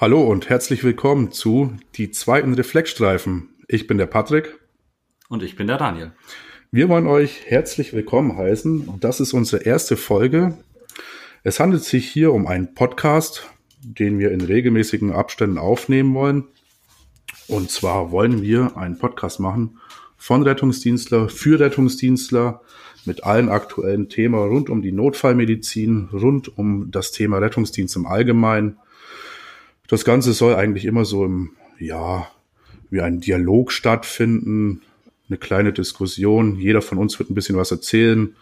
Hallo und herzlich willkommen zu Die zweiten Reflexstreifen. Ich bin der Patrick. Und ich bin der Daniel. Wir wollen euch herzlich willkommen heißen. Das ist unsere erste Folge. Es handelt sich hier um einen Podcast, den wir in regelmäßigen Abständen aufnehmen wollen. Und zwar wollen wir einen Podcast machen von Rettungsdienstler für Rettungsdienstler mit allen aktuellen Themen rund um die Notfallmedizin, rund um das Thema Rettungsdienst im Allgemeinen das Ganze soll eigentlich immer so im, ja, wie ein Dialog stattfinden, eine kleine Diskussion. Jeder von uns wird ein bisschen was erzählen.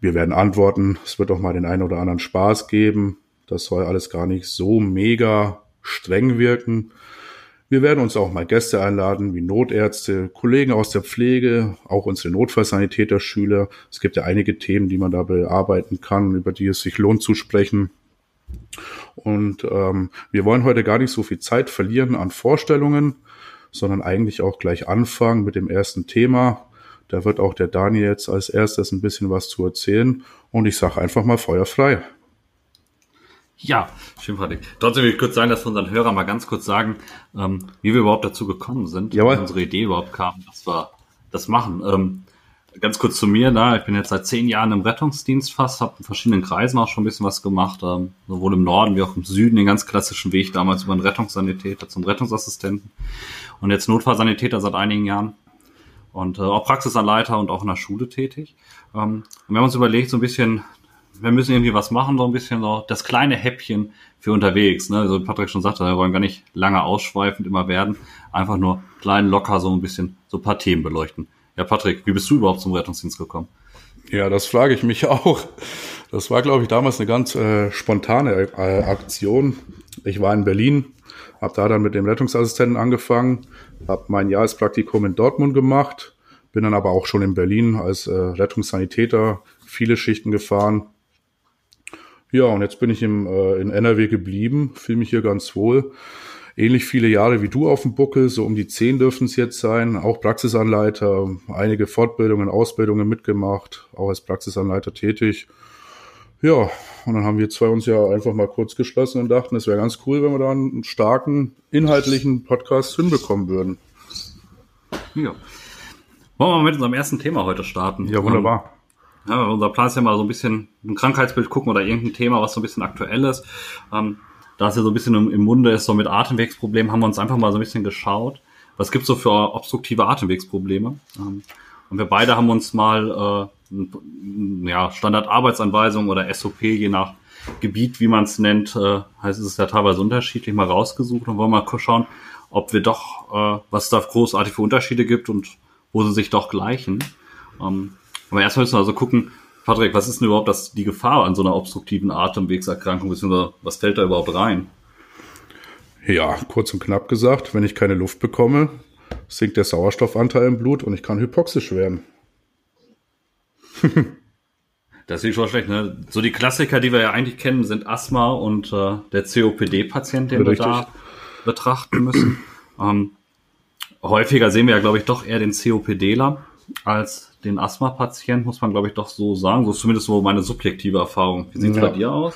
Wir werden antworten. Es wird auch mal den einen oder anderen Spaß geben. Das soll alles gar nicht so mega streng wirken. Wir werden uns auch mal Gäste einladen, wie Notärzte, Kollegen aus der Pflege, auch unsere Notfallsanitäter-Schüler. Es gibt ja einige Themen, die man da bearbeiten kann, über die es sich lohnt zu sprechen. Und ähm, wir wollen heute gar nicht so viel Zeit verlieren an Vorstellungen, sondern eigentlich auch gleich anfangen mit dem ersten Thema. Da wird auch der Daniel jetzt als erstes ein bisschen was zu erzählen. Und ich sage einfach mal Feuer frei. Ja, schön, Patrick. Trotzdem will ich kurz sagen, dass wir unseren Hörern mal ganz kurz sagen, ähm, wie wir überhaupt dazu gekommen sind, Jawohl. wie unsere Idee überhaupt kam, dass wir das machen. Ähm, ganz kurz zu mir, da. Ich bin jetzt seit zehn Jahren im Rettungsdienst fast, habe in verschiedenen Kreisen auch schon ein bisschen was gemacht, ähm, sowohl im Norden wie auch im Süden, den ganz klassischen Weg damals über einen Rettungssanitäter zum Rettungsassistenten und jetzt Notfallsanitäter seit einigen Jahren und äh, auch Praxisanleiter und auch in der Schule tätig. Ähm, und wir haben uns überlegt, so ein bisschen, wir müssen irgendwie was machen, so ein bisschen so das kleine Häppchen für unterwegs. Ne? Also Patrick schon sagte, wir wollen gar nicht lange ausschweifend immer werden, einfach nur klein, locker so ein bisschen so ein paar Themen beleuchten. Ja, Patrick, wie bist du überhaupt zum Rettungsdienst gekommen? Ja, das frage ich mich auch. Das war, glaube ich, damals eine ganz äh, spontane äh, Aktion. Ich war in Berlin, habe da dann mit dem Rettungsassistenten angefangen, habe mein Jahrespraktikum in Dortmund gemacht, bin dann aber auch schon in Berlin als äh, Rettungssanitäter viele Schichten gefahren. Ja, und jetzt bin ich im, äh, in NRW geblieben, fühle mich hier ganz wohl ähnlich viele Jahre wie du auf dem Buckel, so um die zehn dürfen es jetzt sein, auch Praxisanleiter, einige Fortbildungen, Ausbildungen mitgemacht, auch als Praxisanleiter tätig. Ja, und dann haben wir zwei uns ja einfach mal kurz geschlossen und dachten, es wäre ganz cool, wenn wir da einen starken, inhaltlichen Podcast hinbekommen würden. Ja. Wollen wir mal mit unserem ersten Thema heute starten? Ja, wunderbar. Ja, unser Plan ist ja mal so ein bisschen ein Krankheitsbild gucken oder irgendein Thema, was so ein bisschen aktuell ist. Ähm, da es ja so ein bisschen im, Munde ist, so mit Atemwegsproblemen, haben wir uns einfach mal so ein bisschen geschaut, was gibt's so für obstruktive Atemwegsprobleme. Ähm, und wir beide haben uns mal äh, ja, Standardarbeitsanweisung oder SOP, je nach Gebiet, wie man es nennt, äh, heißt es ja teilweise unterschiedlich, mal rausgesucht und wollen mal schauen, ob wir doch, äh, was da großartig für Unterschiede gibt und wo sie sich doch gleichen. Ähm, aber erstmal müssen wir also gucken, Patrick, was ist denn überhaupt das, die Gefahr an so einer obstruktiven Atemwegserkrankung, beziehungsweise was fällt da überhaupt rein? Ja, kurz und knapp gesagt, wenn ich keine Luft bekomme, sinkt der Sauerstoffanteil im Blut und ich kann hypoxisch werden. das ist schon schlecht, ne? So die Klassiker, die wir ja eigentlich kennen, sind Asthma und äh, der COPD-Patient, den Richtig. wir da betrachten müssen. ähm, häufiger sehen wir ja, glaube ich, doch eher den COPDler als den Asthma-Patient, muss man glaube ich doch so sagen. So ist zumindest so meine subjektive Erfahrung. Wie sieht es ja. bei dir aus?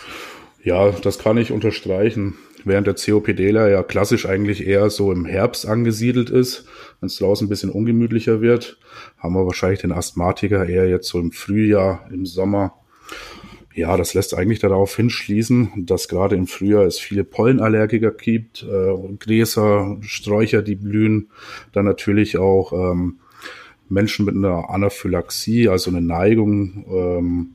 Ja, das kann ich unterstreichen. Während der COPDler ja klassisch eigentlich eher so im Herbst angesiedelt ist, wenn es draußen ein bisschen ungemütlicher wird, haben wir wahrscheinlich den Asthmatiker eher jetzt so im Frühjahr, im Sommer. Ja, das lässt eigentlich darauf hinschließen, dass gerade im Frühjahr es viele Pollenallergiker gibt, äh, Gräser, Sträucher, die blühen, dann natürlich auch ähm, Menschen mit einer Anaphylaxie, also eine Neigung ähm,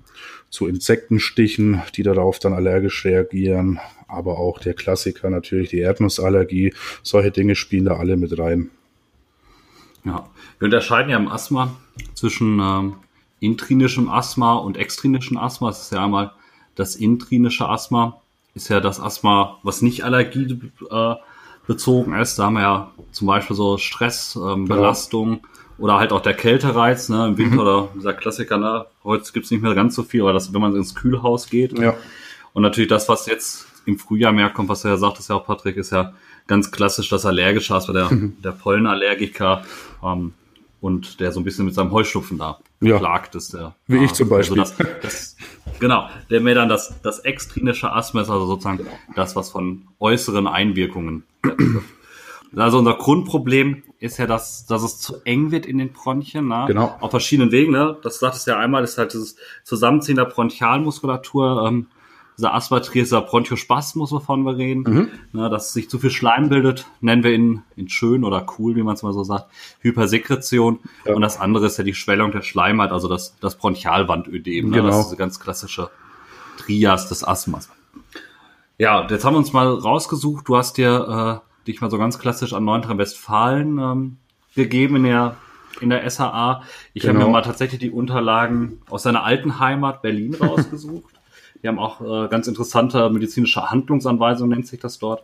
zu Insektenstichen, die darauf dann allergisch reagieren, aber auch der Klassiker natürlich die Erdnussallergie. Solche Dinge spielen da alle mit rein. Ja, wir unterscheiden ja im Asthma zwischen ähm, intrinischem Asthma und extrinischem Asthma. Das ist ja einmal das intrinische Asthma, ist ja das Asthma, was nicht allergiebezogen äh, ist. Da haben wir ja zum Beispiel so Stress, ähm, Belastung. Ja oder halt auch der Kältereiz, ne, im Winter mhm. oder dieser Klassiker, ne, heute gibt's nicht mehr ganz so viel, aber das, wenn man ins Kühlhaus geht. Ja. Und natürlich das, was jetzt im Frühjahr mehr kommt, was du ja sagtest ja auch, Patrick, ist ja ganz klassisch das allergische Asthma, der, mhm. der Pollenallergiker ähm, und der so ein bisschen mit seinem Heuschnupfen da beklagt ist. Der, Wie ich zum also Beispiel. das, das, genau, der mir dann das, das extrinsische Asthma ist, also sozusagen das, was von äußeren Einwirkungen. Also unser Grundproblem ist ja, dass, dass es zu eng wird in den Bronchien, ne? Genau. Auf verschiedenen Wegen, ne? Das sagtest du ja einmal, ist halt dieses Zusammenziehen der Bronchialmuskulatur, ähm, dieser Asthmatrier, dieser Bronchospasmus, wovon wir reden, Mhm. ne, dass sich zu viel Schleim bildet, nennen wir ihn in schön oder cool, wie man es mal so sagt, Hypersekretion. Ja. Und das andere ist ja die Schwellung der Schleimhaut, also das, das Bronchialwandödem, ne? Genau. Das ist diese ganz klassische Trias des Asthmas. Ja, jetzt haben wir uns mal rausgesucht. Du hast dir äh, dich mal so ganz klassisch an Nordrhein-Westfalen ähm, gegeben in der in der SAA. Ich habe Genau. mir mal tatsächlich die Unterlagen aus seiner alten Heimat Berlin rausgesucht. Die haben auch äh, ganz interessante medizinische Handlungsanweisungen, nennt sich das dort.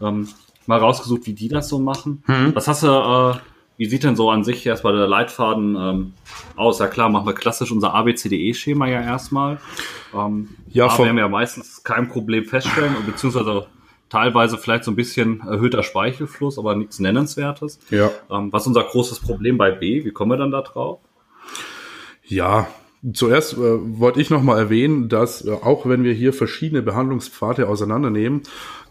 Ähm, mal rausgesucht, wie die das so machen. Mhm. Was hast du, äh, wie sieht denn so an sich erstmal der Leitfaden ähm, aus? Ja klar, machen wir klassisch unser ABCDE-Schema ja erstmal. Ähm, Ja, A vom- werden wir ja meistens kein Problem feststellen, beziehungsweise teilweise vielleicht so ein bisschen erhöhter Speichelfluss, aber nichts Nennenswertes. Ja. Ähm, was ist unser großes Problem bei B? Wie kommen wir dann da drauf? Ja, zuerst äh, wollte ich noch mal erwähnen, dass äh, auch wenn wir hier verschiedene Behandlungspfade auseinandernehmen,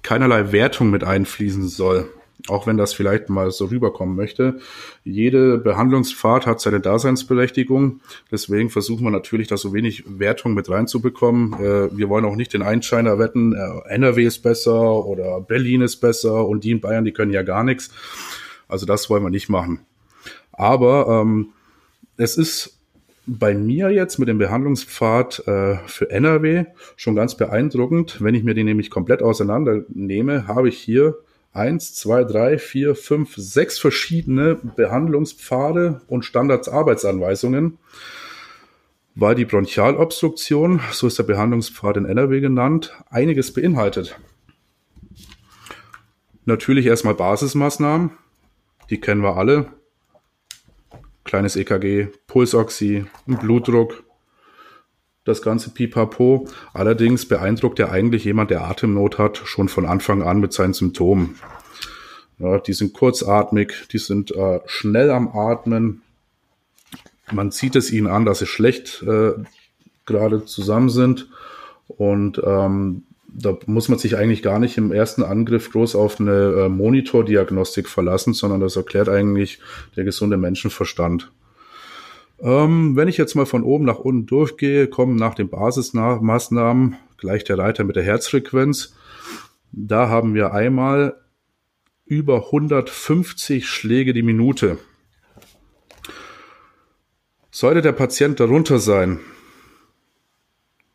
keinerlei Wertung mit einfließen soll. Auch wenn das vielleicht mal so rüberkommen möchte. Jede Behandlungspfad hat seine Daseinsberechtigung. Deswegen versuchen wir natürlich, da so wenig Wertung mit reinzubekommen. Äh, wir wollen auch nicht den Einscheiner wetten, äh, NRW ist besser oder Berlin ist besser und die in Bayern, die können ja gar nichts. Also das wollen wir nicht machen. Aber ähm, es ist bei mir jetzt mit dem Behandlungspfad äh, für NRW schon ganz beeindruckend. Wenn ich mir den nämlich komplett auseinander nehme, habe ich hier eins, zwei, drei, vier, fünf, sechs verschiedene Behandlungspfade und Standardsarbeitsanweisungen, weil die Bronchialobstruktion, so ist der Behandlungspfad in NRW genannt, einiges beinhaltet. Natürlich erstmal Basismaßnahmen, die kennen wir alle. Kleines EKG, Pulsoxy, Blutdruck, das ganze Pipapo. Allerdings beeindruckt ja eigentlich jemand, der Atemnot hat, schon von Anfang an mit seinen Symptomen. Ja, die sind kurzatmig, die sind äh, schnell am Atmen. Man sieht es ihnen an, dass sie schlecht äh, gerade zusammen sind. Und ähm, da muss man sich eigentlich gar nicht im ersten Angriff groß auf eine äh, Monitordiagnostik verlassen, sondern das erklärt eigentlich der gesunde Menschenverstand. Ähm, wenn ich jetzt mal von oben nach unten durchgehe, kommen nach den Basismaßnahmen gleich der Reiter mit der Herzfrequenz. Da haben wir einmal über 150 Schläge die Minute. Sollte der Patient darunter sein,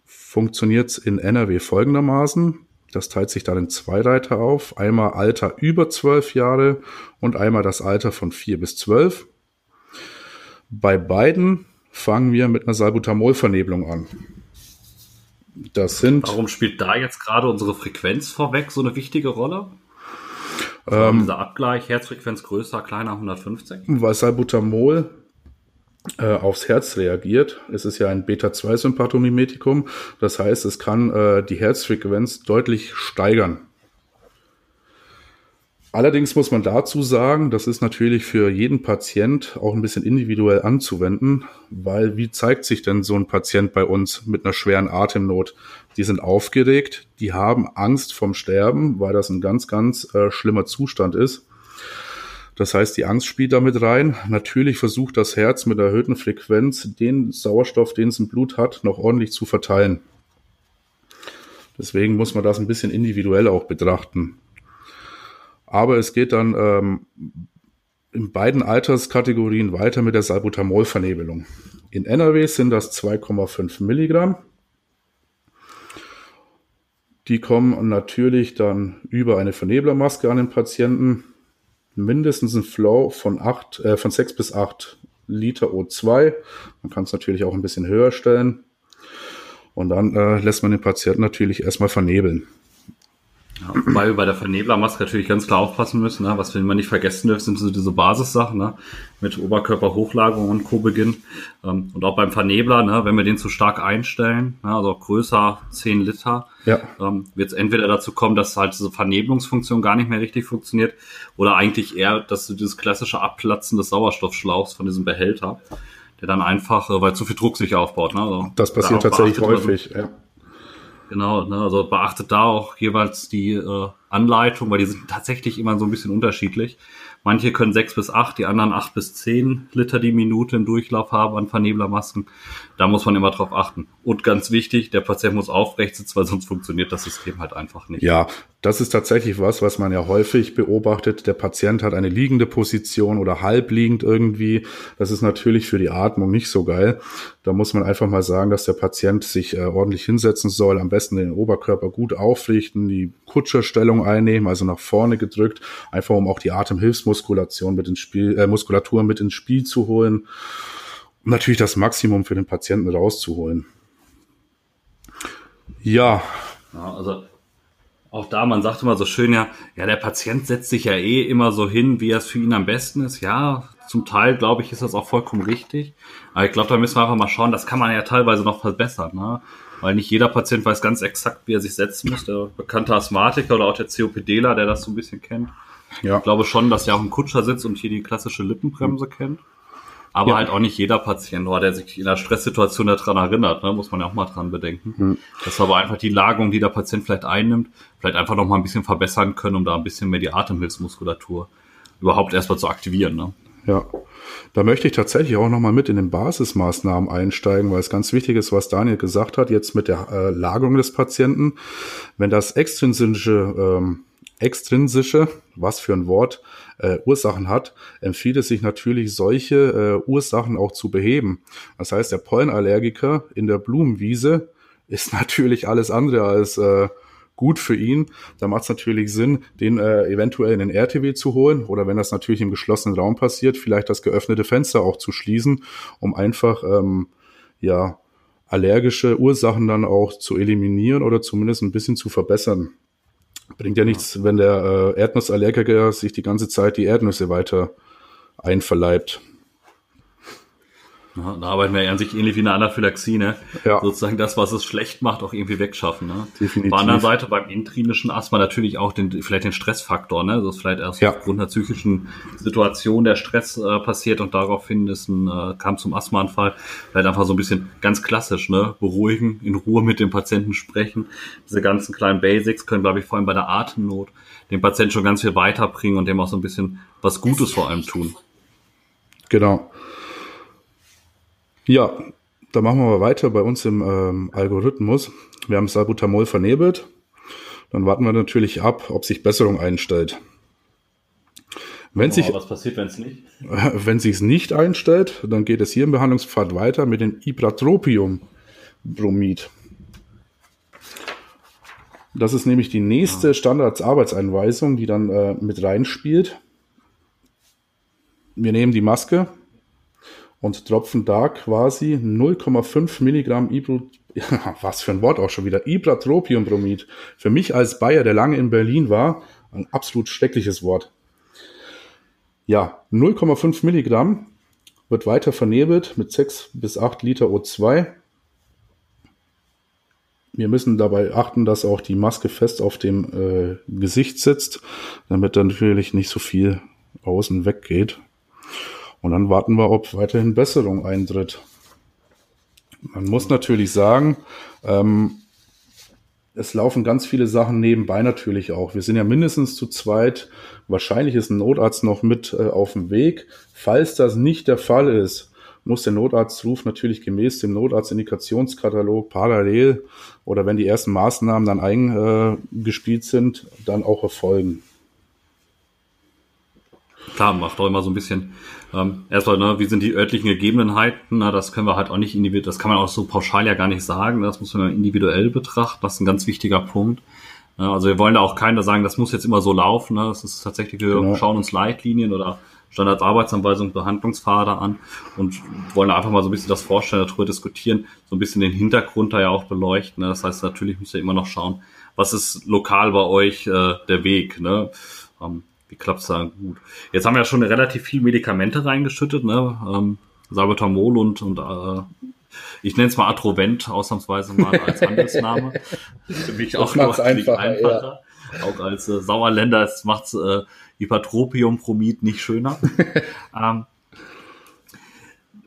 funktioniert es in NRW folgendermaßen. Das teilt sich dann in zwei Reiter auf. Einmal Alter über 12 Jahre und einmal das Alter von 4 bis 12. Bei beiden fangen wir mit einer Salbutamol-Vernebelung an. Das sind Warum spielt da jetzt gerade unsere Frequenz vorweg so eine wichtige Rolle? Also dieser Abgleich, Herzfrequenz größer, kleiner 150? weil Salbutamol äh, aufs Herz reagiert. Es ist ja ein Beta-2-Sympathomimetikum. Das heißt, es kann äh, die Herzfrequenz deutlich steigern. Allerdings muss man dazu sagen, das ist natürlich für jeden Patient auch ein bisschen individuell anzuwenden, weil wie zeigt sich denn so ein Patient bei uns mit einer schweren Atemnot? Die sind aufgeregt, die haben Angst vom Sterben, weil das ein ganz, ganz äh, schlimmer Zustand ist. Das heißt, die Angst spielt damit rein. Natürlich versucht das Herz mit erhöhten Frequenz den Sauerstoff, den es im Blut hat, noch ordentlich zu verteilen. Deswegen muss man das ein bisschen individuell auch betrachten. Aber es geht dann ähm, in beiden Alterskategorien weiter mit der Salbutamol-Vernebelung. In NRW sind das 2,5 Milligramm. Die kommen natürlich dann über eine Verneblermaske an den Patienten mindestens ein Flow von, acht, äh, von 6 bis 8 Liter O2. Man kann es natürlich auch ein bisschen höher stellen. Und dann äh, lässt man den Patienten natürlich erstmal vernebeln. Ja, wobei wir bei der Verneblermaske natürlich ganz klar aufpassen müssen. Ne? Was wir immer nicht vergessen dürfen, sind so diese Basissachen ne? mit Oberkörperhochlagerung und Co. Beginn. Ähm, und auch beim Vernebler, ne? wenn wir den zu stark einstellen, ne? also größer 10 Liter, Ja. ähm, wird es entweder dazu kommen, dass halt diese Vernebelungsfunktion gar nicht mehr richtig funktioniert oder eigentlich eher, dass du dieses klassische Abplatzen des Sauerstoffschlauchs von diesem Behälter, der dann einfach, äh, weil zu viel Druck sich aufbaut. Ne? Also, das passiert tatsächlich häufig, ja. Genau, ne, also beachtet da auch jeweils die äh, Anleitung, weil die sind tatsächlich immer so ein bisschen unterschiedlich. Manche können sechs bis acht, die anderen acht bis zehn Liter die Minute im Durchlauf haben an Verneblermasken. Da muss man immer drauf achten. Und ganz wichtig, der Patient muss aufrecht sitzen, weil sonst funktioniert das System halt einfach nicht. Ja, das ist tatsächlich was, was man ja häufig beobachtet. Der Patient hat eine liegende Position oder halbliegend irgendwie. Das ist natürlich für die Atmung nicht so geil. Da muss man einfach mal sagen, dass der Patient sich äh, ordentlich hinsetzen soll, am besten den Oberkörper gut aufrichten, die Kutscherstellung einnehmen, also nach vorne gedrückt, einfach um auch die Atemhilfsmuskulation mit ins Spiel, äh, Muskulatur mit ins Spiel zu holen, um natürlich das Maximum für den Patienten rauszuholen. Ja. ja also auch da, man sagt immer so schön ja, ja, der Patient setzt sich ja eh immer so hin, wie es für ihn am besten ist. Ja, zum Teil, glaube ich, ist das auch vollkommen richtig. Aber ich glaube, da müssen wir einfach mal schauen, das kann man ja teilweise noch verbessern. Ne? weil nicht jeder Patient weiß ganz exakt, wie er sich setzen muss. Der bekannte Asthmatiker oder auch der COPDler, der das so ein bisschen kennt. Ja. Ich glaube schon, dass er auch im Kutscher sitzt und hier die klassische Lippenbremse kennt. Aber ja. halt auch nicht jeder Patient, oder der sich in einer Stresssituation daran erinnert, ne, muss man ja auch mal dran bedenken. Mhm. Dass wir aber einfach die Lagerung, die der Patient vielleicht einnimmt, vielleicht einfach noch mal ein bisschen verbessern können, um da ein bisschen mehr die Atemhilfsmuskulatur überhaupt erstmal zu aktivieren. Ne? Ja, da möchte ich tatsächlich auch nochmal mit in den Basismaßnahmen einsteigen, weil es ganz wichtig ist, was Daniel gesagt hat, jetzt mit der äh, Lagerung des Patienten. Wenn das extrinsische, ähm, extrinsische, was für ein Wort, äh, Ursachen hat, empfiehlt es sich natürlich, solche äh, Ursachen auch zu beheben. Das heißt, der Pollenallergiker in der Blumenwiese ist natürlich alles andere als äh, gut für ihn. Da macht es natürlich Sinn, den äh, eventuell in den RTW zu holen oder wenn das natürlich im geschlossenen Raum passiert, vielleicht das geöffnete Fenster auch zu schließen, um einfach ähm, ja allergische Ursachen dann auch zu eliminieren oder zumindest ein bisschen zu verbessern. Bringt ja nichts, wenn der äh, Erdnussallergiker sich die ganze Zeit die Erdnüsse weiter einverleibt. Ja, da arbeiten wir ja an sich ähnlich wie eine Anaphylaxie, ne? Ja. Sozusagen das, was es schlecht macht, auch irgendwie wegschaffen, ne? Definitiv. Auf der anderen Seite beim intrinischen Asthma natürlich auch den, vielleicht den Stressfaktor, ne? Das ist vielleicht erst ja. aufgrund einer psychischen Situation der Stress äh, passiert und daraufhin ist ein, äh, kam zum Asthmaanfall. Vielleicht einfach so ein bisschen ganz klassisch, ne? Beruhigen, in Ruhe mit dem Patienten sprechen. Diese ganzen kleinen Basics können, glaube ich, vor allem bei der Atemnot dem Patienten schon ganz viel weiterbringen und dem auch so ein bisschen was Gutes vor allem tun. Genau. Ja, da machen wir mal weiter bei uns im ähm, Algorithmus. Wir haben Salbutamol vernebelt. Dann warten wir natürlich ab, ob sich Besserung einstellt. Wenn oh, sich, was passiert, wenn es nicht? Wenn sich es nicht einstellt, dann geht es hier im Behandlungspfad weiter mit dem Ipratropiumbromid. Das ist nämlich die nächste ah. Standardsarbeitseinweisung, die dann äh, mit reinspielt. Wir nehmen die Maske, und tropfen da quasi 0,5 Milligramm Ibro, was für ein Wort auch schon wieder, Ipratropiumbromid. Für mich als Bayer, der lange in Berlin war, ein absolut schreckliches Wort. Ja, 0,5 Milligramm wird weiter vernebelt mit 6 bis 8 Liter O2. Wir müssen dabei achten, dass auch die Maske fest auf dem äh, Gesicht sitzt, damit dann natürlich nicht so viel außen weggeht. Und dann warten wir, ob weiterhin Besserung eintritt. Man muss natürlich sagen, ähm, es laufen ganz viele Sachen nebenbei natürlich auch. Wir sind ja mindestens zu zweit. Wahrscheinlich ist ein Notarzt noch mit äh, auf dem Weg. Falls das nicht der Fall ist, muss der Notarztruf natürlich gemäß dem Notarztindikationskatalog parallel oder wenn die ersten Maßnahmen dann eingespielt sind, dann auch erfolgen. Klar, macht auch immer so ein bisschen ähm, erstmal, ne, wie sind die örtlichen Gegebenheiten? Na, das können wir halt auch nicht individuell, das kann man auch so pauschal ja gar nicht sagen. Das muss man individuell betrachten. Das ist ein ganz wichtiger Punkt. Ja, also wir wollen da auch keiner sagen, das muss jetzt immer so laufen. Ne? Das ist tatsächlich, wir genau. schauen uns Leitlinien oder Standardarbeitsanweisungen, Behandlungspfade an und wollen einfach mal so ein bisschen das Vorstellen darüber diskutieren, so ein bisschen den Hintergrund da ja auch beleuchten. Ne? Das heißt, natürlich müsst ihr immer noch schauen, was ist lokal bei euch äh, der Weg. Ne? Ähm, wie klappt's da gut? Jetzt haben wir ja schon relativ viel Medikamente reingeschüttet, ne? Ähm, Salbutamol und, und äh, ich nenne es mal Atrovent ausnahmsweise mal als Handelsname. Für mich auch noch einfacher. einfacher. Ja. Auch als äh, Sauerländer macht äh, Hypertropiumbromid nicht schöner. ähm,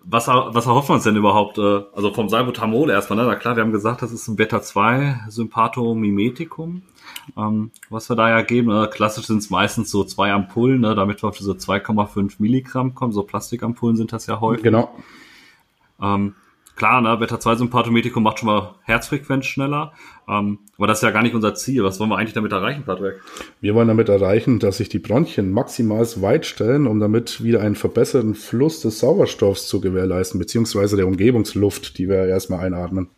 was, was erhoffen wir uns denn überhaupt? Äh, also vom Salbutamol erstmal, ne? Na klar, wir haben gesagt, das ist ein Beta-2-Sympathomimetikum. Ähm, was wir da ja geben, äh, klassisch sind es meistens so zwei Ampullen, ne, damit wir auf diese 2,5 Milligramm kommen. So Plastikampullen sind das ja häufig. Genau. Ähm, klar, ne, Beta-2-Sympathometikum macht schon mal Herzfrequenz schneller, ähm, aber das ist ja gar nicht unser Ziel. Was wollen wir eigentlich damit erreichen, Patrick? Wir wollen damit erreichen, dass sich die Bronchien maximal weit stellen, um damit wieder einen verbesserten Fluss des Sauerstoffs zu gewährleisten, beziehungsweise der Umgebungsluft, die wir erstmal einatmen.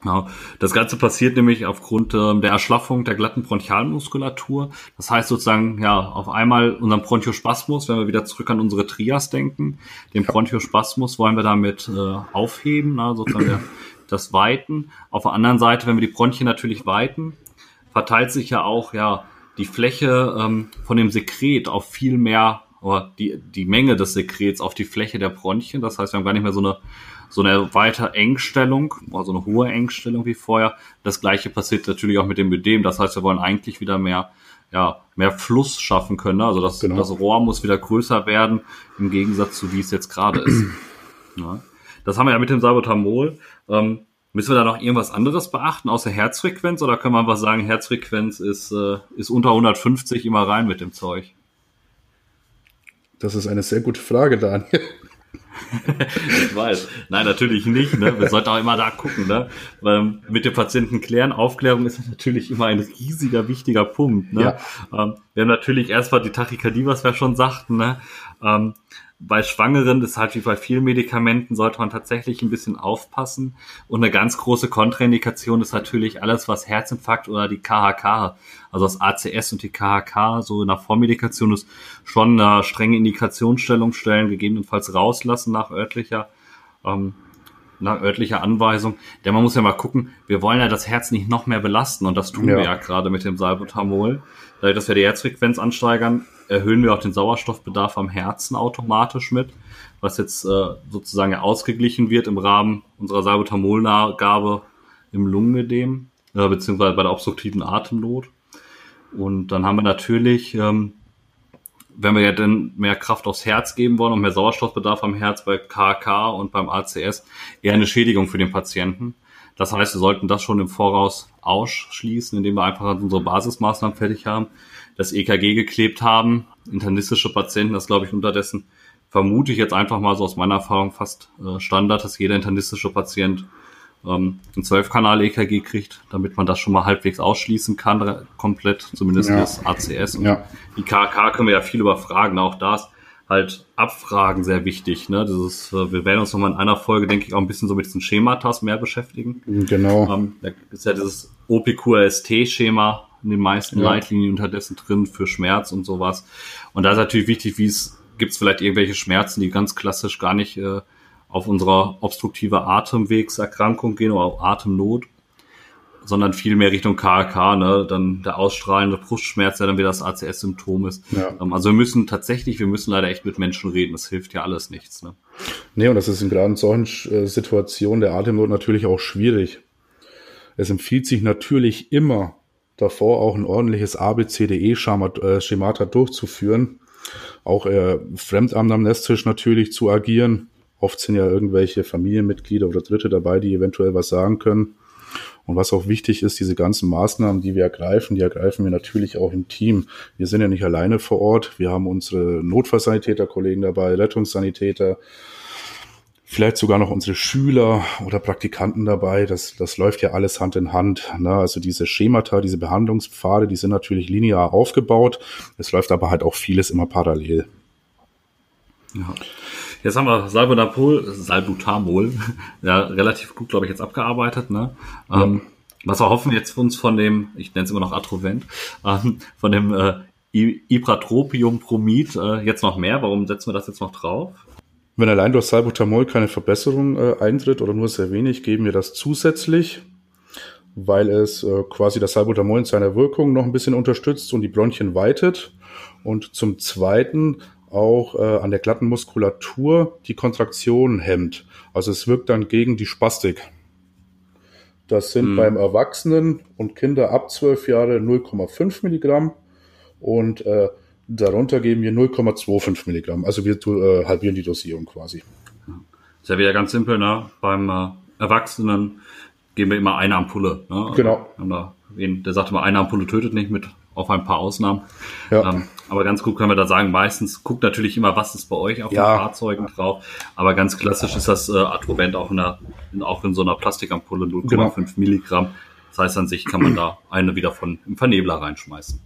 Genau. Das Ganze passiert nämlich aufgrund ähm, der Erschlaffung der glatten Bronchialmuskulatur. Das heißt sozusagen, ja, auf einmal unseren Bronchospasmus, wenn wir wieder zurück an unsere Trias denken, den Bronchospasmus wollen wir damit äh, aufheben, na, sozusagen der, das Weiten. Auf der anderen Seite, wenn wir die Bronchien natürlich weiten, verteilt sich ja auch, ja, die Fläche ähm, von dem Sekret auf viel mehr, oder die, die Menge des Sekrets auf die Fläche der Bronchien. Das heißt, wir haben gar nicht mehr so eine so eine weiter Engstellung, also eine hohe Engstellung wie vorher. Das gleiche passiert natürlich auch mit dem Ödem. Das heißt, wir wollen eigentlich wieder mehr, ja, mehr Fluss schaffen können. Also das, genau. das Rohr muss wieder größer werden, im Gegensatz zu wie es jetzt gerade ist. Ja. Das haben wir ja mit dem Salbutamol. Ähm, müssen wir da noch irgendwas anderes beachten, außer Herzfrequenz? Oder können wir einfach sagen, Herzfrequenz ist, äh, ist unter 150 immer rein mit dem Zeug? Das ist eine sehr gute Frage, Daniel ich weiß. Nein, natürlich nicht. Ne? Wir sollten auch immer da gucken. Ne? Weil mit dem Patienten klären. Aufklärung ist natürlich immer ein riesiger, wichtiger Punkt. Ne? Ja. Ähm, wir haben natürlich erstmal die Tachykardie, was wir schon sagten. Ne? Bei Schwangeren ist halt wie bei vielen Medikamenten, sollte man tatsächlich ein bisschen aufpassen. Und eine ganz große Kontraindikation ist natürlich alles, was Herzinfarkt oder die KHK, also das ACS und die KHK, so nach Vormedikation ist schon eine strenge Indikationsstellung stellen, gegebenenfalls rauslassen nach örtlicher, ähm, nach örtlicher Anweisung. Denn man muss ja mal gucken, wir wollen ja das Herz nicht noch mehr belasten und das tun ja. wir ja gerade mit dem Salbutamol. Dadurch, dass wir die Herzfrequenz ansteigern, erhöhen wir auch den Sauerstoffbedarf am Herzen automatisch mit, was jetzt äh, sozusagen ausgeglichen wird im Rahmen unserer Salbutamolgabe im Lungenödem, äh, beziehungsweise bei der obstruktiven Atemnot. Und dann haben wir natürlich, ähm, wenn wir ja dann mehr Kraft aufs Herz geben wollen und mehr Sauerstoffbedarf am Herz bei KK und beim ACS, eher eine Schädigung für den Patienten. Das heißt, wir sollten das schon im Voraus ausschließen, indem wir einfach unsere Basismaßnahmen fertig haben, das EKG geklebt haben, internistische Patienten, das glaube ich unterdessen vermute ich jetzt einfach mal so aus meiner Erfahrung fast äh, Standard, dass jeder internistische Patient ähm, ein 12-Kanal-EKG kriegt, damit man das schon mal halbwegs ausschließen kann, komplett, zumindest ja. das ACS. Und ja. Die KK können wir ja viel überfragen, auch das halt Abfragen sehr wichtig. Ne? Dieses, äh, wir werden uns nochmal in einer Folge, denke ich, auch ein bisschen so mit diesen Schematas mehr beschäftigen. Genau. Ähm, da ist ja dieses OPQRST-Schema in den meisten ja. Leitlinien unterdessen drin für Schmerz und sowas. Und da ist natürlich wichtig, wie es, gibt es vielleicht irgendwelche Schmerzen, die ganz klassisch gar nicht äh, auf unserer obstruktive Atemwegserkrankung gehen oder auch Atemnot sondern viel mehr Richtung KRK, ne? dann der ausstrahlende Brustschmerz, der dann wieder das ACS-Symptom ist. Ja. Ähm, also wir müssen tatsächlich, wir müssen leider echt mit Menschen reden, das hilft ja alles nichts. Ne? Nee, und das ist in gerade in solchen äh, Situationen der Atemnot natürlich auch schwierig. Es empfiehlt sich natürlich immer davor auch ein ordentliches ABCDE-Schemata äh, durchzuführen, auch äh, Fremdamt am Nesstisch natürlich zu agieren. Oft sind ja irgendwelche Familienmitglieder oder Dritte dabei, die eventuell was sagen können. Und was auch wichtig ist, diese ganzen Maßnahmen, die wir ergreifen, die ergreifen wir natürlich auch im Team. Wir sind ja nicht alleine vor Ort. Wir haben unsere Notfallsanitäter-Kollegen dabei, Rettungssanitäter, vielleicht sogar noch unsere Schüler oder Praktikanten dabei. Das, das läuft ja alles Hand in Hand. Ne? Also diese Schemata, diese Behandlungspfade, die sind natürlich linear aufgebaut. Es läuft aber halt auch vieles immer parallel. Ja. Jetzt haben wir Salbutamol, Salbutamol, ja, relativ gut, glaube ich, jetzt abgearbeitet. Ne? Ja. Ähm, was erhoffen wir jetzt uns von dem, ich nenne es immer noch Atrovent, ähm, von dem äh, Ipratropiumbromid äh, jetzt noch mehr? Warum setzen wir das jetzt noch drauf? Wenn allein durch Salbutamol keine Verbesserung äh, eintritt oder nur sehr wenig, geben wir das zusätzlich, weil es äh, quasi das Salbutamol in seiner Wirkung noch ein bisschen unterstützt und die Bronchien weitet. Und zum Zweiten auch äh, an der glatten Muskulatur die Kontraktion hemmt. Also es wirkt dann gegen die Spastik. Das sind mhm. beim Erwachsenen und Kinder ab 12 Jahre 0,5 Milligramm und äh, Darunter geben wir 0,25 Milligramm. Also wir äh, halbieren die Dosierung quasi. Ist ja wieder ganz simpel, ne? Beim äh, Erwachsenen geben wir immer eine Ampulle. Ne? Genau. Da, der sagt immer, eine Ampulle tötet nicht mit auf ein paar Ausnahmen. Ja. Ähm, aber ganz gut können wir da sagen, meistens guckt natürlich immer, was ist bei euch auf Ja. den Fahrzeugen drauf. Aber ganz klassisch ist das äh, Atrovent auch in, einer, in, auch in so einer Plastikampulle 0,5 Genau. Milligramm. Das heißt, an sich kann man da eine wieder von im Vernebler reinschmeißen.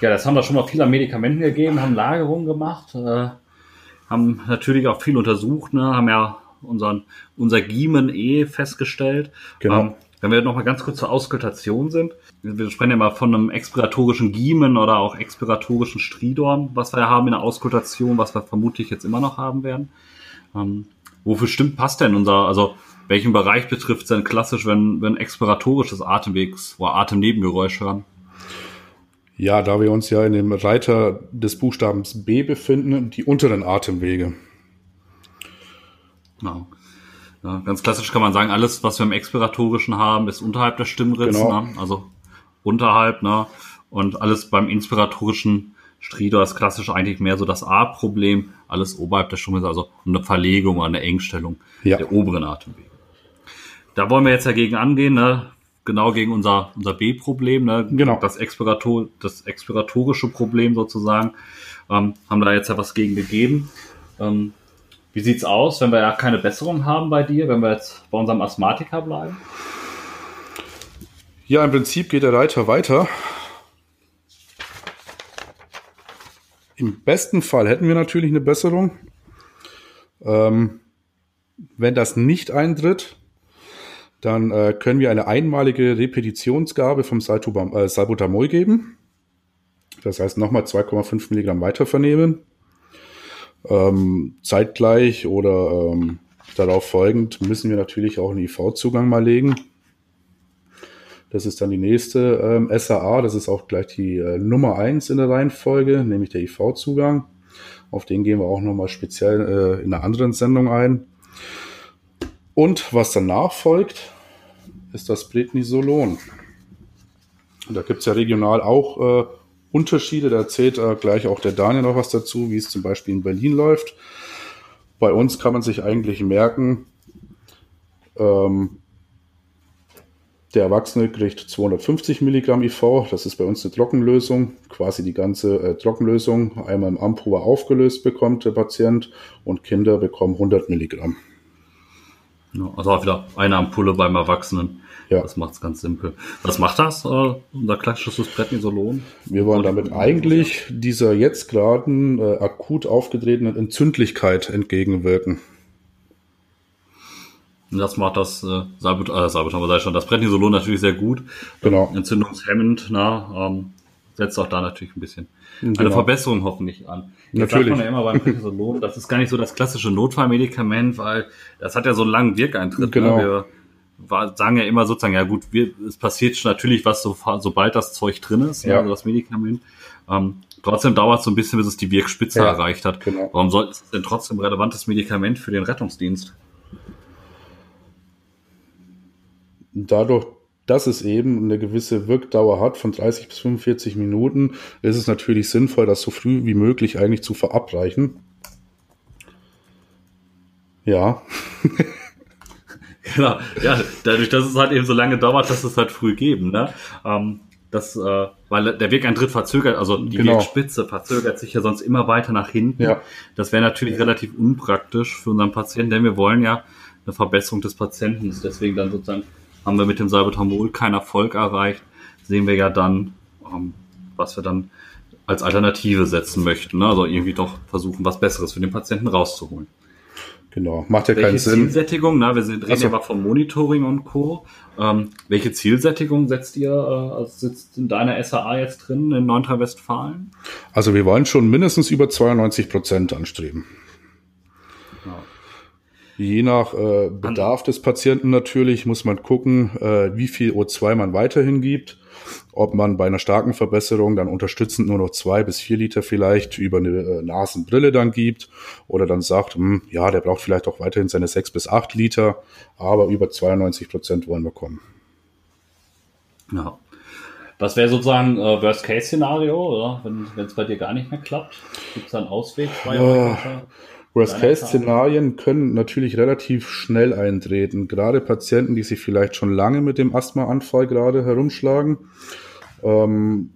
Ja, das haben wir schon mal viel an Medikamenten gegeben, haben Lagerungen gemacht, äh, haben natürlich auch viel untersucht, ne, haben ja unseren, unser Giemen eh festgestellt. Genau. Ähm, wenn wir noch mal ganz kurz zur Auskultation sind, wir sprechen ja mal von einem expiratorischen Giemen oder auch expiratorischen Stridorm, was wir ja haben in der Auskultation, was wir vermutlich jetzt immer noch haben werden. Ähm, wofür stimmt passt denn unser, also welchen Bereich betrifft es denn klassisch, wenn, wenn expiratorisches Atemwegs oder Atemnebengeräusch hören? Ja, da wir uns ja in dem Reiter des Buchstabens B befinden, die unteren Atemwege. Genau. Ja, ganz klassisch kann man sagen, alles, was wir im Expiratorischen haben, ist unterhalb der Stimmritzen, Genau. ne? also unterhalb, ne? Und alles beim inspiratorischen Stridor ist klassisch eigentlich mehr so das A-Problem, alles oberhalb der Stimmritze, also eine Verlegung oder eine Engstellung Ja. der oberen Atemwege. Da wollen wir jetzt dagegen angehen, ne? genau gegen unser, unser B-Problem, ne? Genau. das, Expirator, das expiratorische Problem sozusagen, ähm, haben da jetzt ja was gegen gegeben. Ähm, wie sieht's aus, wenn wir ja keine Besserung haben bei dir, wenn wir jetzt bei unserem Asthmatiker bleiben? Ja, im Prinzip geht der Reiter weiter. Im besten Fall hätten wir natürlich eine Besserung. Ähm, wenn das nicht eintritt, dann äh, können wir eine einmalige Repetitionsgabe vom äh, Salbutamol geben. Das heißt nochmal 2,5 Milligramm weiter vernehmen. Ähm, zeitgleich oder ähm, darauf folgend müssen wir natürlich auch einen IV-Zugang mal legen. Das ist dann die nächste ähm, SAA. Das ist auch gleich die äh, Nummer eins in der Reihenfolge, nämlich der IV-Zugang. Auf den gehen wir auch nochmal speziell äh, in einer anderen Sendung ein. Und was danach folgt, ist das Prednisolon. Und da gibt es ja regional auch äh, Unterschiede. Da erzählt äh, gleich auch der Daniel noch was dazu, wie es zum Beispiel in Berlin läuft. Bei uns kann man sich eigentlich merken, ähm, der Erwachsene kriegt 250 Milligramm IV. Das ist bei uns eine Trockenlösung. Quasi die ganze äh, Trockenlösung einmal im Ampulla aufgelöst bekommt der Patient. Und Kinder bekommen 100 Milligramm. Also auch wieder eine Ampulle beim Erwachsenen. Ja. Das macht's ganz simpel. Was macht das, äh, unser klassisches Prednisolon? Wir wollen damit eigentlich dieser jetzt gerade äh, akut aufgetretenen Entzündlichkeit entgegenwirken. Das macht das äh, Salbut, äh, Salbutamol, sag ich schon, das Prednisolon natürlich sehr gut. Genau. Entzündungshemmend, na, ähm, setzt auch da natürlich ein bisschen eine Genau. Verbesserung hoffentlich an. Jetzt Natürlich. sagt man ja immer beim Prednisolon, das ist gar nicht so das klassische Notfallmedikament, weil das hat ja so einen langen Wirkeintritt. Genau. Ne? Wir war, sagen ja immer sozusagen, ja gut, wir, es passiert natürlich was, so, sobald das Zeug drin ist, ne, Ja. also das Medikament. Ähm, trotzdem dauert es so ein bisschen, bis es die Wirkspitze Ja, erreicht hat. genau. Warum soll es denn trotzdem relevantes Medikament für den Rettungsdienst? dadurch, dass es eben eine gewisse Wirkdauer hat von 30 bis 45 Minuten, ist es natürlich sinnvoll, das so früh wie möglich eigentlich zu verabreichen. Ja, Genau, ja, dadurch, dass es halt eben so lange dauert, dass es halt früh geben, ne? Ähm, das, äh, weil der Wirkeintritt verzögert, also die Genau. Wirkspitze verzögert sich ja sonst immer weiter nach hinten. Ja. Das wäre natürlich relativ unpraktisch für unseren Patienten, denn wir wollen ja eine Verbesserung des Patienten. Deswegen dann sozusagen haben wir mit dem Salbutamol keinen Erfolg erreicht. Sehen wir ja dann, ähm, was wir dann als Alternative setzen möchten. Ne? Also irgendwie doch versuchen, was Besseres für den Patienten rauszuholen. Genau. Macht ja keinen Welche Sinn. Zielsättigung, na, wir sind, reden so. ja vom Monitoring und Co. Ähm, welche Zielsättigung setzt ihr, äh, also sitzt in deiner SAA jetzt drin in Nordrhein-Westfalen? Also wir wollen schon mindestens über 92 Prozent anstreben. Je nach äh, Bedarf des Patienten natürlich muss man gucken, äh, wie viel O2 man weiterhin gibt. Ob man bei einer starken Verbesserung dann unterstützend nur noch zwei bis vier Liter vielleicht über eine äh, Nasenbrille dann gibt oder dann sagt, hm, ja, der braucht vielleicht auch weiterhin seine sechs bis acht Liter, aber über 92 Prozent wollen wir kommen. Ja. Was wäre sozusagen äh, Worst-Case-Szenario, oder? Wenn es bei dir gar nicht mehr klappt? Gibt es da einen Ausweg? Ja. Worst-Case-Szenarien können natürlich relativ schnell eintreten. Gerade Patienten, die sich vielleicht schon lange mit dem Asthma-Anfall gerade herumschlagen, ähm,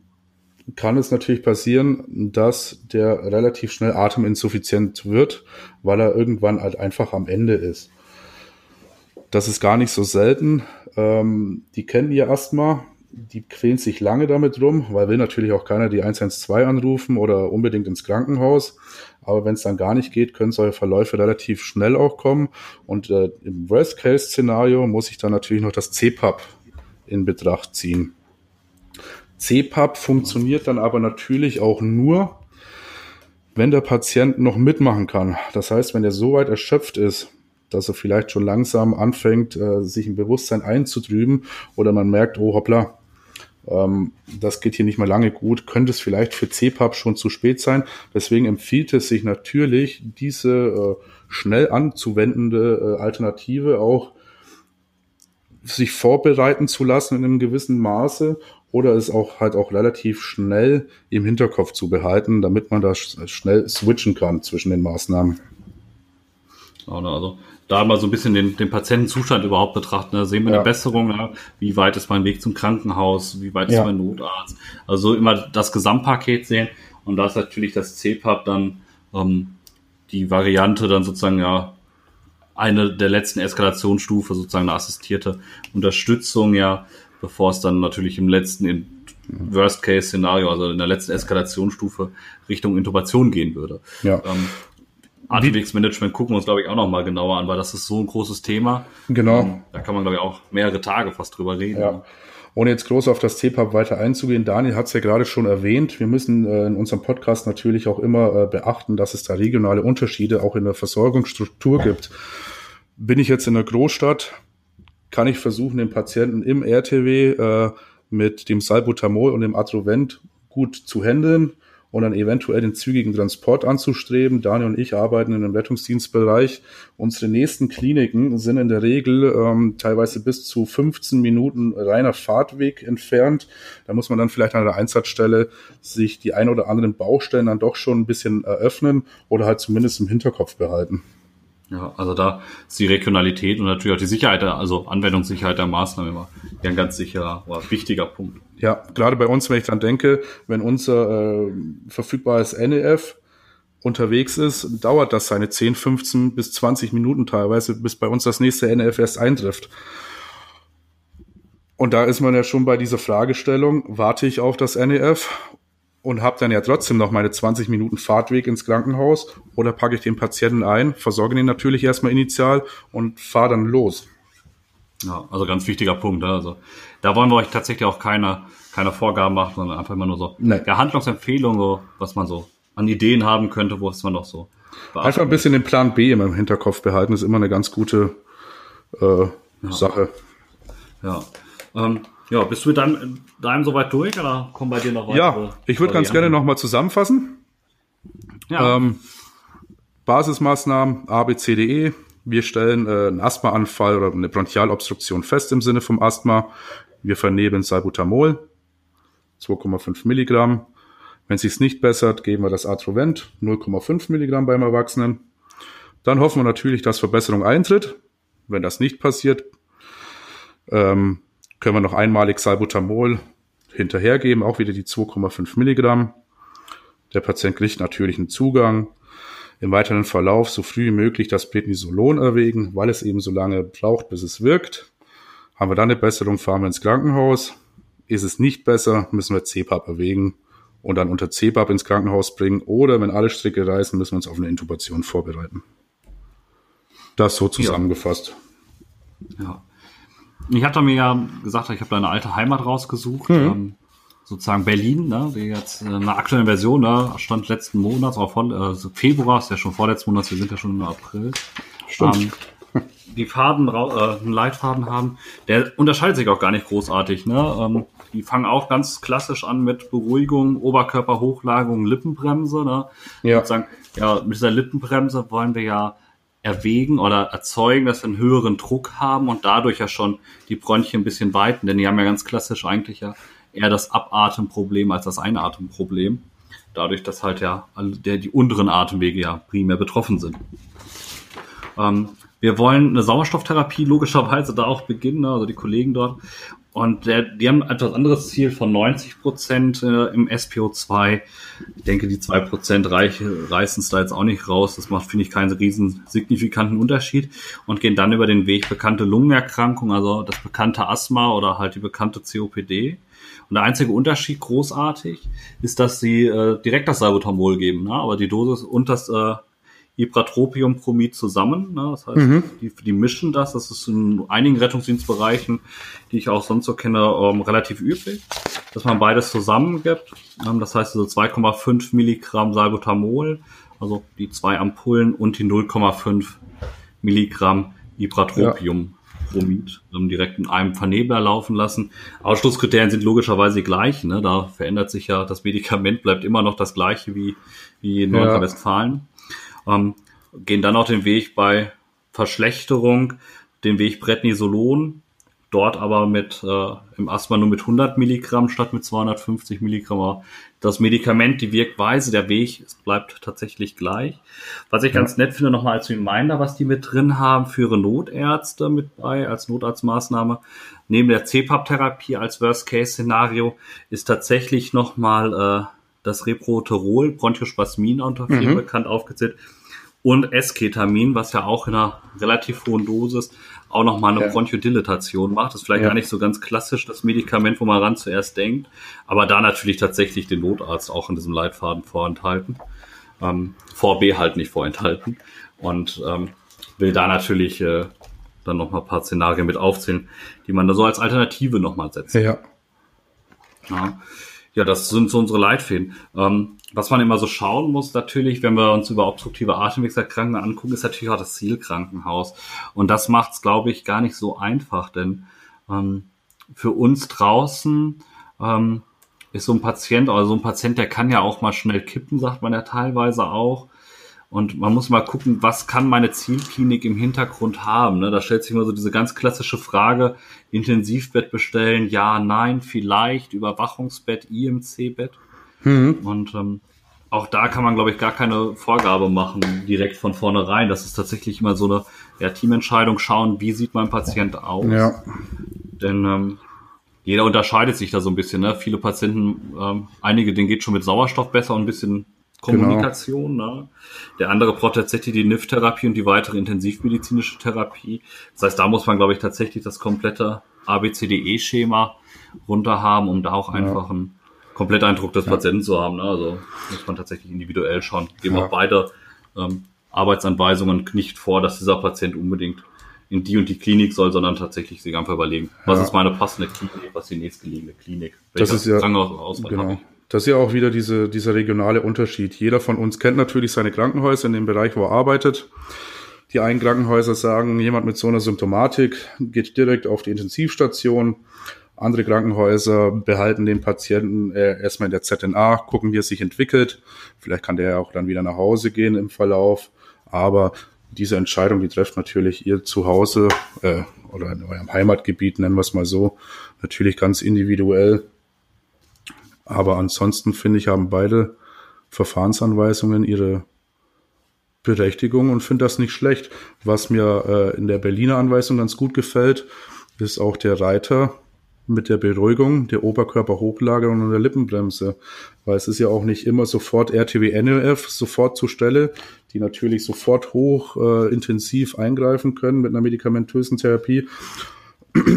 kann es natürlich passieren, dass der relativ schnell ateminsuffizient wird, weil er irgendwann halt einfach am Ende ist. Das ist gar nicht so selten. Ähm, die kennen ihr Asthma, die quälen sich lange damit rum, weil will natürlich auch keiner die 112 anrufen oder unbedingt ins Krankenhaus. Aber wenn es dann gar nicht geht, können solche Verläufe relativ schnell auch kommen. Und äh, im Worst-Case-Szenario muss ich dann natürlich noch das CPAP in Betracht ziehen. CPAP funktioniert dann aber natürlich auch nur, wenn der Patient noch mitmachen kann. Das heißt, wenn er so weit erschöpft ist, dass er vielleicht schon langsam anfängt, äh, sich im Bewusstsein einzutrüben oder man merkt, oh hoppla, ähm, das geht hier nicht mehr lange gut, könnte es vielleicht für CPAP schon zu spät sein. Deswegen empfiehlt es sich natürlich, diese äh, schnell anzuwendende äh, Alternative auch sich vorbereiten zu lassen in einem gewissen Maße oder es auch halt auch relativ schnell im Hinterkopf zu behalten, damit man da schnell switchen kann zwischen den Maßnahmen. Also da mal so ein bisschen den, den Patientenzustand überhaupt betrachten. Da sehen wir ja. eine Besserung, ne? wie weit ist mein Weg zum Krankenhaus, wie weit ja. ist mein Notarzt. Also immer das Gesamtpaket sehen. Und da ist natürlich das CPAP dann ähm, die Variante dann sozusagen ja eine der letzten Eskalationsstufe, sozusagen eine assistierte Unterstützung, ja, bevor es dann natürlich im letzten in Worst-Case-Szenario, also in der letzten Eskalationsstufe Richtung Intubation gehen würde. Ja. Ähm, Atemwegsmanagement gucken wir uns, glaube ich, auch noch mal genauer an, weil das ist so ein großes Thema. Genau. Ähm, da kann man, glaube ich, auch mehrere Tage fast drüber reden. Ja. Ohne jetzt groß auf das CPAP weiter einzugehen, Daniel hat es ja gerade schon erwähnt, wir müssen äh, in unserem Podcast natürlich auch immer äh, beachten, dass es da regionale Unterschiede auch in der Versorgungsstruktur gibt. Bin ich jetzt in einer Großstadt, kann ich versuchen, den Patienten im RTW äh, mit dem Salbutamol und dem Atrovent gut zu handeln und dann eventuell den zügigen Transport anzustreben. Daniel und ich arbeiten in einem Rettungsdienstbereich. Unsere nächsten Kliniken sind in der Regel ähm, teilweise bis zu 15 Minuten reiner Fahrtweg entfernt. Da muss man dann vielleicht an der Einsatzstelle sich die ein oder anderen Baustellen dann doch schon ein bisschen eröffnen oder halt zumindest im Hinterkopf behalten. Ja, also da ist die Regionalität und natürlich auch die Sicherheit, also Anwendungssicherheit der Maßnahmen immer ein ganz sicherer oder wichtiger Punkt. Ja, gerade bei uns, wenn ich dann denke, wenn unser äh, verfügbares NEF unterwegs ist, dauert das seine 10, 15 bis 20 Minuten teilweise, bis bei uns das nächste NEF erst eintrifft. Und da ist man ja schon bei dieser Fragestellung, warte ich auf das NEF und habe dann ja trotzdem noch meine 20 Minuten Fahrtweg ins Krankenhaus oder packe ich den Patienten ein, versorge ihn natürlich erstmal initial und fahre dann los. Ja, also ganz wichtiger Punkt. Ne? Also da wollen wir euch tatsächlich auch keine, keine Vorgaben machen, sondern einfach immer nur so nee. ja, Handlungsempfehlungen, so, was man so an Ideen haben könnte, wo es man noch so Einfach ein bisschen den Plan B im Hinterkopf behalten, ist immer eine ganz gute äh, ja. Sache. Ja. Ähm, ja, bist du mit deinem, deinem soweit durch oder kommen bei dir noch weitere? Ja, ich würde ganz gerne nochmal zusammenfassen. Ja. Ähm, Basismaßnahmen A, B, C, D, E. Wir stellen äh, einen Asthmaanfall oder eine Bronchialobstruktion fest im Sinne vom Asthma. Wir vernebeln Salbutamol, 2,5 Milligramm. Wenn es sich nicht bessert, geben wir das Atrovent, 0,5 Milligramm beim Erwachsenen. Dann hoffen wir natürlich, dass Verbesserung eintritt. Wenn das nicht passiert, ähm, können wir noch einmalig Salbutamol hinterhergeben, auch wieder die 2,5 Milligramm. Der Patient kriegt natürlich einen Zugang. Im weiteren Verlauf so früh wie möglich das Prednisolon erwägen, weil es eben so lange braucht, bis es wirkt. Haben wir dann eine Besserung, fahren wir ins Krankenhaus. Ist es nicht besser, müssen wir CPAP erwägen und dann unter CPAP ins Krankenhaus bringen. Oder wenn alle Stricke reißen, müssen wir uns auf eine Intubation vorbereiten. Das so zusammengefasst. Ja. ja. Ich hatte mir ja gesagt, ich habe da eine alte Heimat rausgesucht. Mhm. Ähm, sozusagen Berlin, ne, die jetzt äh, eine aktuelle Version, ne, stand letzten Monat, aber von, äh, Februar, ist ja schon vorletzten Monat, wir sind ja schon im April. Stimmt. Ähm, die Faden, äh, einen Leitfaden haben, der unterscheidet sich auch gar nicht großartig. Ne? Ähm, die fangen auch ganz klassisch an mit Beruhigung, Oberkörperhochlagerung, Lippenbremse. Ne? Ja. Sozusagen, ja, mit dieser Lippenbremse wollen wir ja erwägen oder erzeugen, dass wir einen höheren Druck haben und dadurch ja schon die Bronchien ein bisschen weiten, denn die haben ja ganz klassisch eigentlich ja eher das Abatemproblem als das Einatemproblem. Dadurch, dass halt ja der, die unteren Atemwege ja primär betroffen sind. Ähm, wir wollen eine Sauerstofftherapie logischerweise da auch beginnen, also die Kollegen dort. Und der, die haben etwas anderes Ziel von 90 Prozent äh, im SPO2. Ich denke, die zwei Prozent reißen es da jetzt auch nicht raus. Das macht, finde ich, keinen riesen signifikanten Unterschied. Und gehen dann über den Weg bekannte Lungenerkrankung, also das bekannte Asthma oder halt die bekannte COPD. Und der einzige Unterschied, großartig, ist, dass sie äh, direkt das Salbutamol geben. Ne? Aber die Dosis und das äh, Ipratropiumpromid zusammen. Ne? Das heißt, mhm. die, die mischen das. Das ist in einigen Rettungsdienstbereichen, die ich auch sonst so kenne, ähm, relativ üblich, dass man beides zusammen gibt. Ähm, das heißt also 2,5 Milligramm Salbutamol, also die zwei Ampullen und die 0,5 Milligramm Ipratropium. Bromid ähm, direkt in einem Vernebler laufen lassen. Ausschlusskriterien sind logischerweise die gleichen. Ne? Da verändert sich ja das Medikament, bleibt immer noch das gleiche wie, wie in Nordrhein-Westfalen ähm, gehen dann auch den Weg bei Verschlechterung, den Weg Prednisolon, dort aber mit äh, im Asthma nur mit 100 Milligramm statt mit 250 Milligramm. Das Medikament, die Wirkweise, der Weg, es bleibt tatsächlich gleich. Was ich ja. ganz nett finde, nochmal als Reminder, was die mit drin haben für ihre Notärzte mit bei, als Notarztmaßnahme, neben der CPAP-Therapie als Worst-Case-Szenario, ist tatsächlich nochmal äh, das Reproterol, Bronchospasmin unter vielen mhm. bekannt aufgezählt, und Esketamin, was ja auch in einer relativ hohen Dosis auch nochmal eine ja. Bronchodilatation macht. Das ist vielleicht ja. gar nicht so ganz klassisch das Medikament, wo man ran zuerst denkt, aber da natürlich tatsächlich den Notarzt auch in diesem Leitfaden vorenthalten. Ähm, VB halt nicht vorenthalten. Und ähm, will da natürlich äh, dann nochmal ein paar Szenarien mit aufzählen, die man da so als Alternative nochmal setzt. Ja. ja. Ja, das sind so unsere Leitfäden. Ähm, was man immer so schauen muss, natürlich, wenn wir uns über obstruktive Atemwegserkrankungen angucken, ist natürlich auch das Zielkrankenhaus. Und das macht es, glaube ich, gar nicht so einfach, denn ähm, für uns draußen ähm, ist so ein Patient, oder so ein Patient, der kann ja auch mal schnell kippen, sagt man ja teilweise auch. Und man muss mal gucken, was kann meine Zielklinik im Hintergrund haben. Ne? Da stellt sich immer so diese ganz klassische Frage, Intensivbett bestellen, ja, nein, vielleicht, Überwachungsbett, IMC-Bett. Mhm. Und ähm, auch da kann man, glaube ich, gar keine Vorgabe machen, direkt von vornherein. Das ist tatsächlich immer so eine ja, Teamentscheidung, schauen, wie sieht mein Patient aus. Ja. Denn ähm, jeder unterscheidet sich da so ein bisschen. Ne? Viele Patienten, ähm, einige, denen geht schon mit Sauerstoff besser und ein bisschen Kommunikation. Genau. Ne? Der andere braucht tatsächlich die NIF-Therapie und die weitere intensivmedizinische Therapie. Das heißt, da muss man, glaube ich, tatsächlich das komplette ABCDE-Schema runter haben, um da auch einfach ja. einen Kompletteindruck des ja. Patienten zu haben. Ne? Also muss man tatsächlich individuell schauen. Geben ja. auch beide ähm, Arbeitsanweisungen nicht vor, dass dieser Patient unbedingt in die und die Klinik soll, sondern tatsächlich sich einfach überlegen, was ist meine passende Klinik, was ist die nächstgelegene Klinik. Das ist ja, genau. Das ist ja auch wieder diese, dieser regionale Unterschied. Jeder von uns kennt natürlich seine Krankenhäuser in dem Bereich, wo er arbeitet. Die einen Krankenhäuser sagen, jemand mit so einer Symptomatik geht direkt auf die Intensivstation. Andere Krankenhäuser behalten den Patienten äh, erstmal in der ZNA, gucken, wie er sich entwickelt. Vielleicht kann der auch dann wieder nach Hause gehen im Verlauf. Aber diese Entscheidung, die trefft natürlich ihr zu Hause äh, oder in eurem Heimatgebiet, nennen wir es mal so, natürlich ganz individuell. Aber ansonsten finde ich, haben beide Verfahrensanweisungen ihre Berechtigung und finde das nicht schlecht. Was mir äh, in der Berliner Anweisung ganz gut gefällt, ist auch der Reiter mit der Beruhigung, der Oberkörperhochlagerung und der Lippenbremse. Weil es ist ja auch nicht immer sofort RTW-NLF sofort zur Stelle, die natürlich sofort hoch äh, intensiv eingreifen können mit einer medikamentösen Therapie.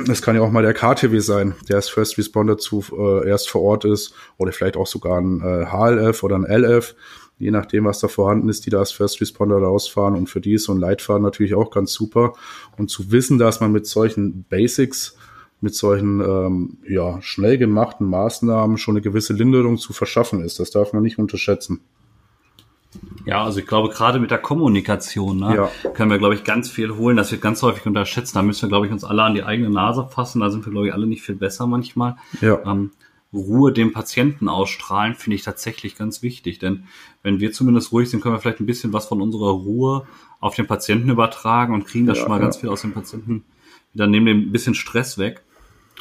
Es kann ja auch mal der KTW sein, der als First Responder zu äh, erst vor Ort ist oder vielleicht auch sogar ein äh, HLF oder ein LF, je nachdem, was da vorhanden ist, die da als First Responder rausfahren. Und für die ist so ein Leitfaden natürlich auch ganz super. Und zu wissen, dass man mit solchen Basics, mit solchen ähm, ja, schnell gemachten Maßnahmen schon eine gewisse Linderung zu verschaffen ist, das darf man nicht unterschätzen. Ja, also ich glaube, gerade mit der Kommunikation ne, ja. können wir, glaube ich, ganz viel holen. Das wird ganz häufig unterschätzt. Da müssen wir, glaube ich, uns alle an die eigene Nase fassen. Da sind wir, glaube ich, alle nicht viel besser manchmal. Ja. Ähm, Ruhe dem Patienten ausstrahlen, finde ich tatsächlich ganz wichtig. Denn wenn wir zumindest ruhig sind, können wir vielleicht ein bisschen was von unserer Ruhe auf den Patienten übertragen und kriegen da ja, schon mal ja. ganz viel aus dem Patienten wieder nehmen dem ein bisschen Stress weg.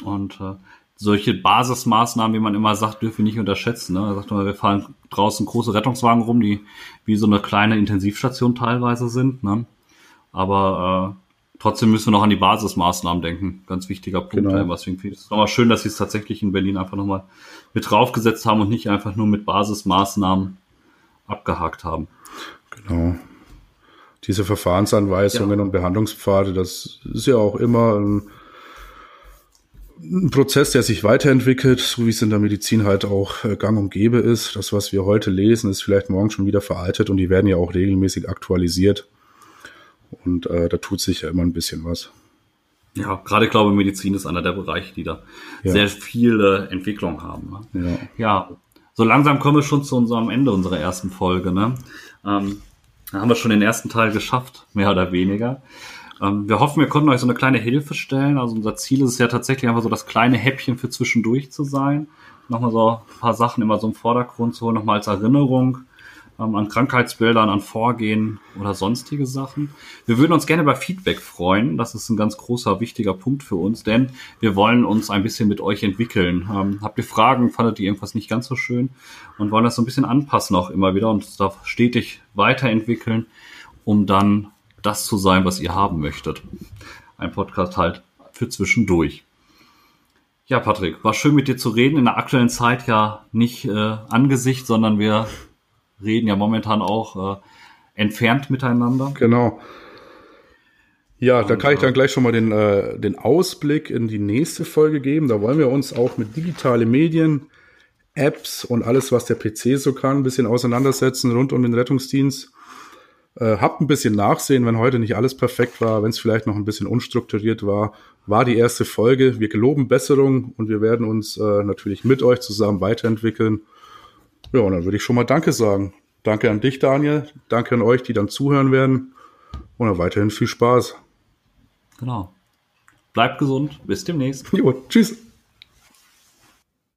Und äh, solche Basismaßnahmen, wie man immer sagt, dürfen wir nicht unterschätzen. Ne? Da sagt man, wir fahren draußen große Rettungswagen rum, die wie so eine kleine Intensivstation teilweise sind. Ne? Aber äh, trotzdem müssen wir noch an die Basismaßnahmen denken. Ganz wichtiger Punkt. Genau. Ich es nochmal schön, dass sie es tatsächlich in Berlin einfach nochmal mit draufgesetzt haben und nicht einfach nur mit Basismaßnahmen abgehakt haben. Genau. Diese Verfahrensanweisungen ja. und Behandlungspfade, das ist ja auch immer ein ein Prozess, der sich weiterentwickelt, so wie es in der Medizin halt auch äh, gang und gäbe ist. Das, was wir heute lesen, ist vielleicht morgen schon wieder veraltet und die werden ja auch regelmäßig aktualisiert. Und äh, da tut sich ja immer ein bisschen was. Ja, gerade ich glaube, Medizin ist einer der Bereiche, die da ja. sehr viele Entwicklung haben. Ne? Ja. ja, so langsam kommen wir schon zu unserem Ende unserer ersten Folge. Ne? Ähm, da haben wir schon den ersten Teil geschafft, mehr oder weniger. Ähm, wir hoffen, wir konnten euch so eine kleine Hilfe stellen. Also unser Ziel ist es ja tatsächlich einfach so das kleine Häppchen für zwischendurch zu sein. Nochmal so ein paar Sachen immer so im Vordergrund zu holen, nochmal als Erinnerung ähm, an Krankheitsbildern, an Vorgehen oder sonstige Sachen. Wir würden uns gerne über Feedback freuen. Das ist ein ganz großer, wichtiger Punkt für uns, denn wir wollen uns ein bisschen mit euch entwickeln. Ähm, habt ihr Fragen? Fandet ihr irgendwas nicht ganz so schön? Und wollen das so ein bisschen anpassen auch immer wieder und da stetig weiterentwickeln, um dann das zu sein, was ihr haben möchtet. Ein Podcast halt für zwischendurch. Ja, Patrick, war schön mit dir zu reden. In der aktuellen Zeit ja nicht äh, Angesicht, sondern wir reden ja momentan auch äh, entfernt miteinander. Genau. Ja, da kann ich dann äh, gleich schon mal den, äh, den Ausblick in die nächste Folge geben. Da wollen wir uns auch mit digitale Medien, Apps und alles, was der PC so kann, ein bisschen auseinandersetzen rund um den Rettungsdienst. Äh, habt ein bisschen Nachsehen, wenn heute nicht alles perfekt war, wenn es vielleicht noch ein bisschen unstrukturiert war. War die erste Folge. Wir geloben Besserung und wir werden uns äh, natürlich mit euch zusammen weiterentwickeln. Ja, und dann würde ich schon mal Danke sagen. Danke an dich, Daniel. Danke an euch, die dann zuhören werden. Und dann weiterhin viel Spaß. Genau. Bleibt gesund. Bis demnächst. Jo, tschüss.